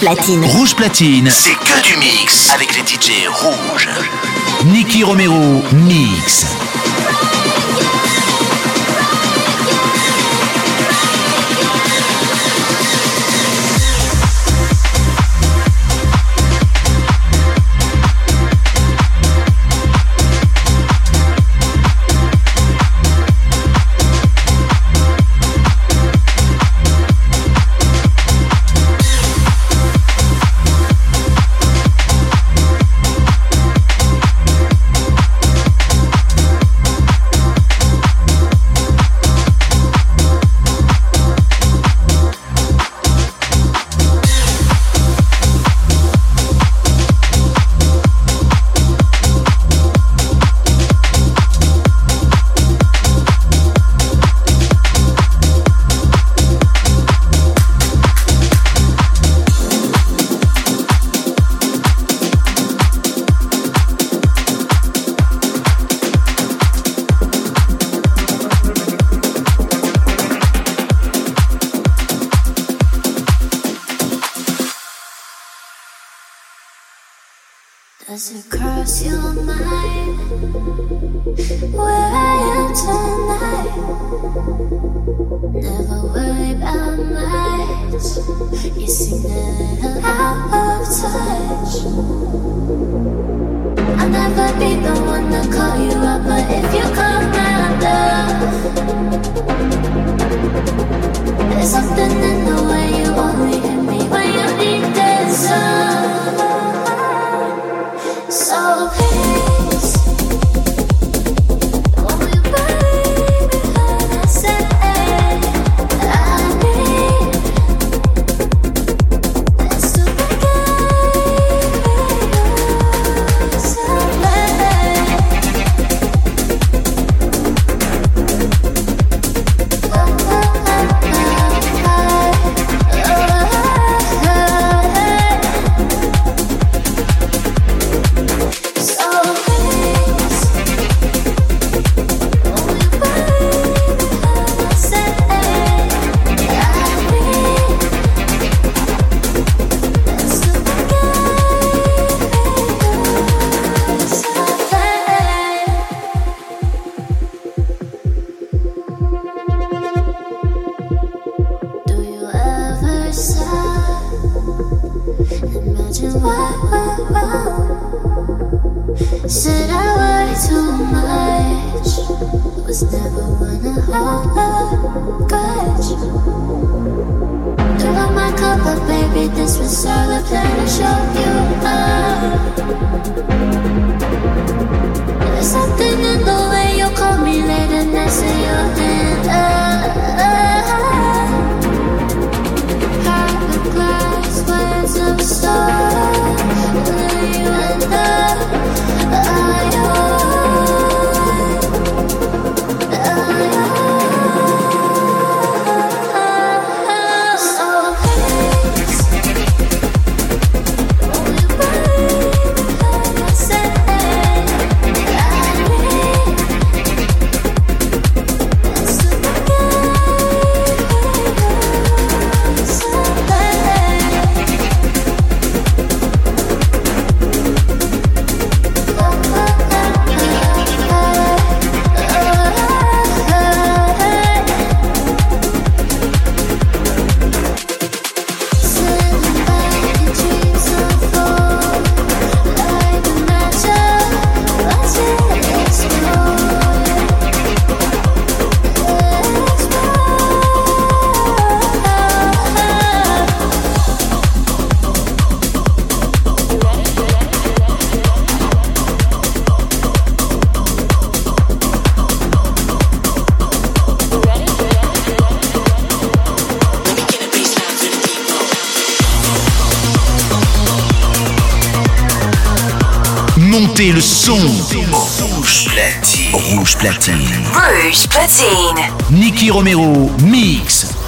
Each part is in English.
Platine. Rouge Platine, c'est que du mix avec les DJ rouges. Nicky Romero, mix. Platine. Nicky Romero mix.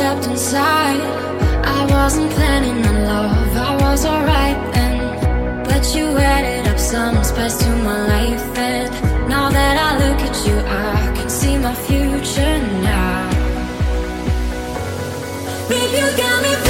stepped inside. I wasn't planning on love, I was alright then. But you added up some spice to my life, and now that I look at you, I can see my future now. Babe, you got me.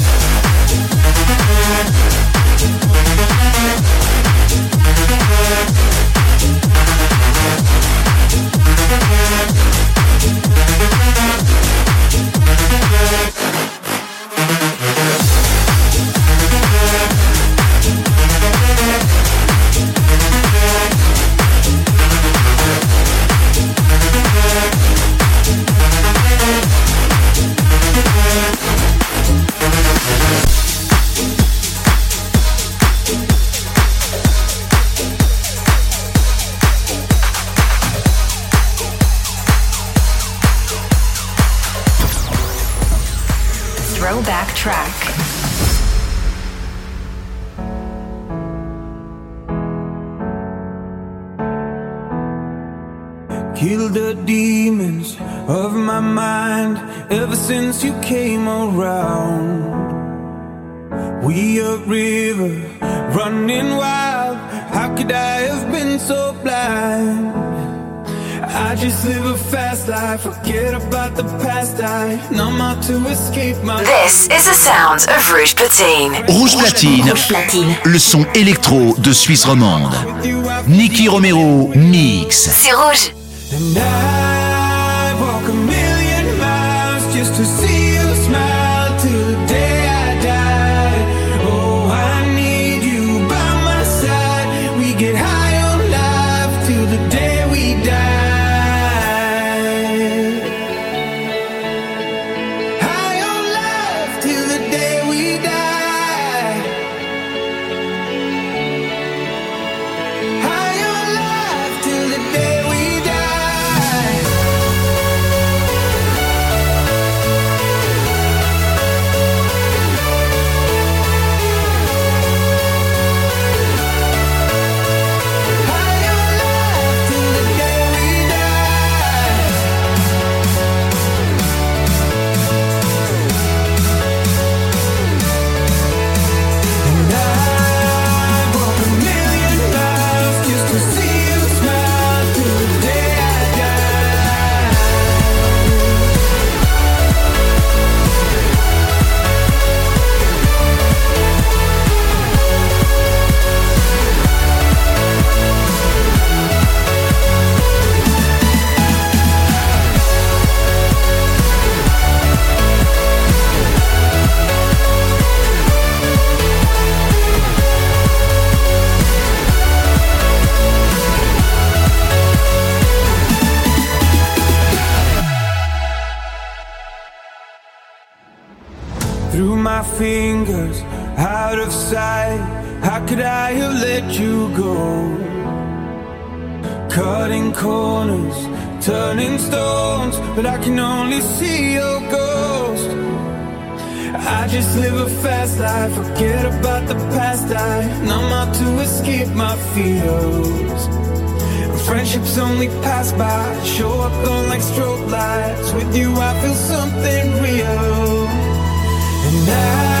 This is the sound of Rouge Platine. Rouge Platine. Rouge Platine. Le son électro de Suisse romande. Nicky Romero mix. C'est Rouge. keep my feels. Friendships only pass by, show up on like strobe lights. With you, I feel something real. And I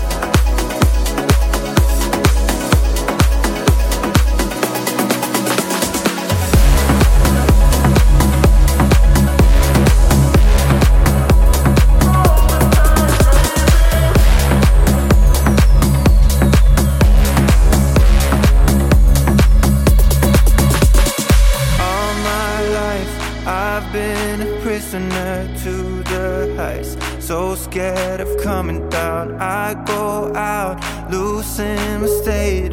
We mistake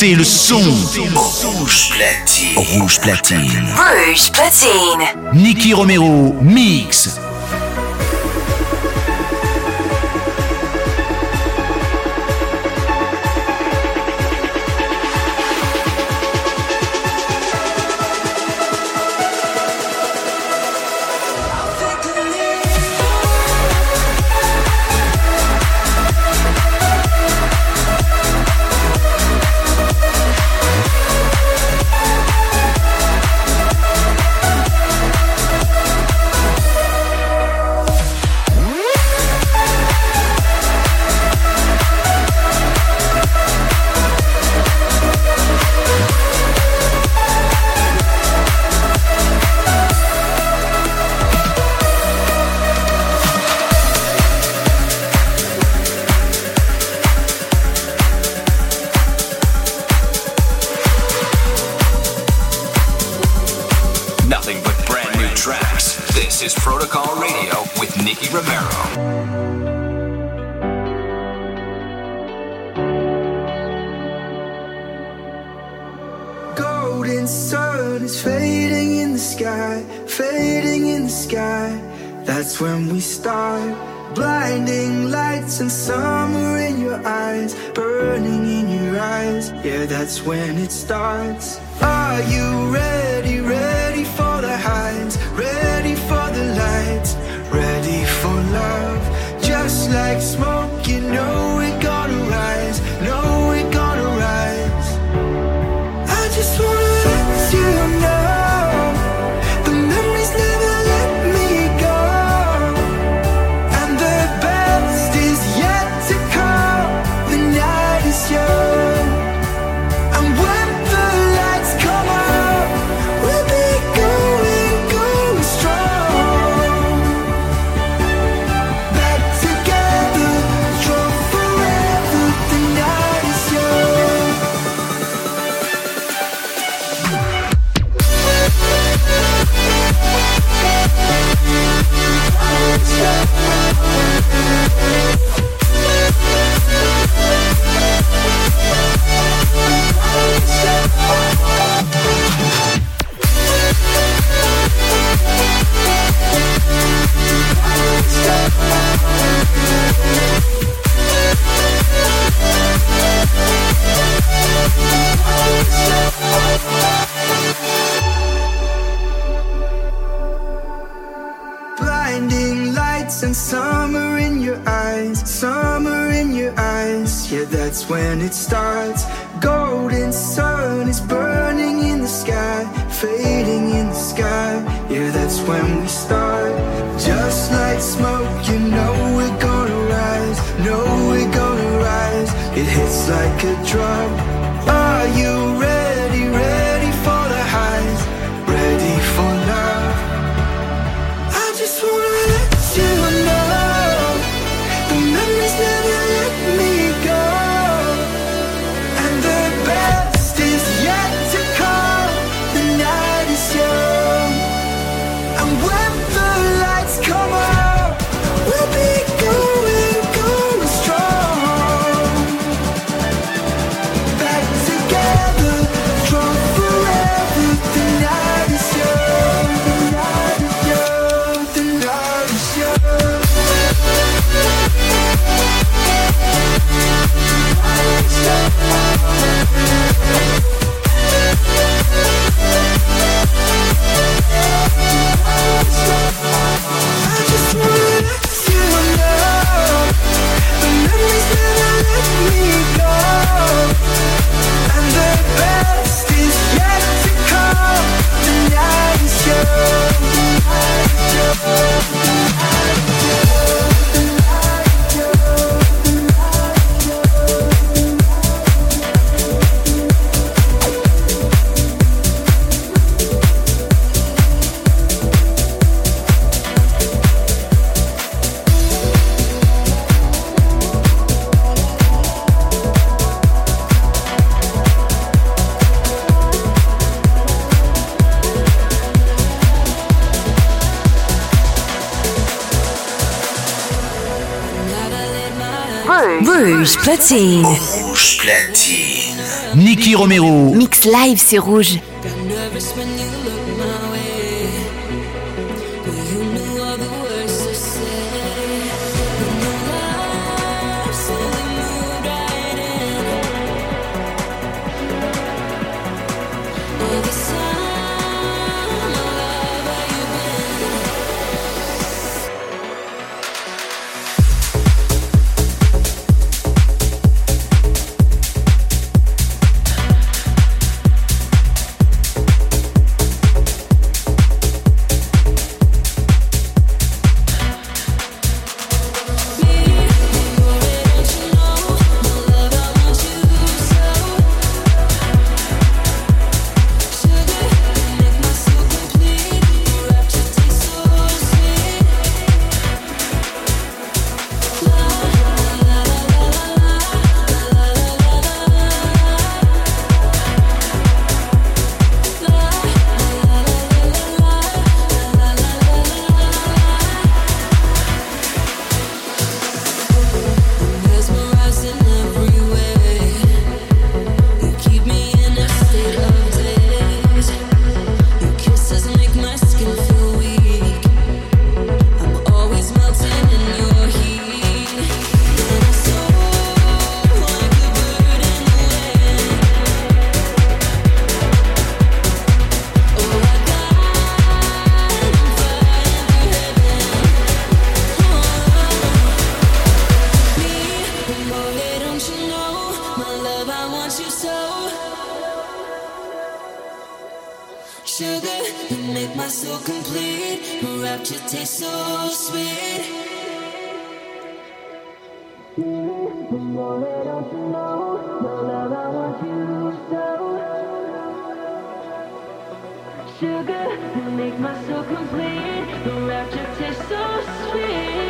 C'est le son. Rouge platine. Rouge platine. Rouge platine. Nicky Romero mix. golden sun is fading in the sky, fading in the sky. That's when we start. Blinding lights and summer in your eyes, burning in your eyes. Yeah, that's when it starts. Are you ready, ready for the highs, ready for the lights, ready for love? Just like smoke. Blinding lights and summer in your eyes, summer in your eyes. Yeah, that's when it starts. Golden sun is burning in the sky, fading in the sky. Yeah, that's when we start. love. Rouge Platine. Rouge Platine. Nicky Romero. Mix live, c'est rouge. make my soul complete. My rapture tastes so sweet. The more that I know, the love I want you so. Sugar, you make my soul complete. The rapture tastes so sweet.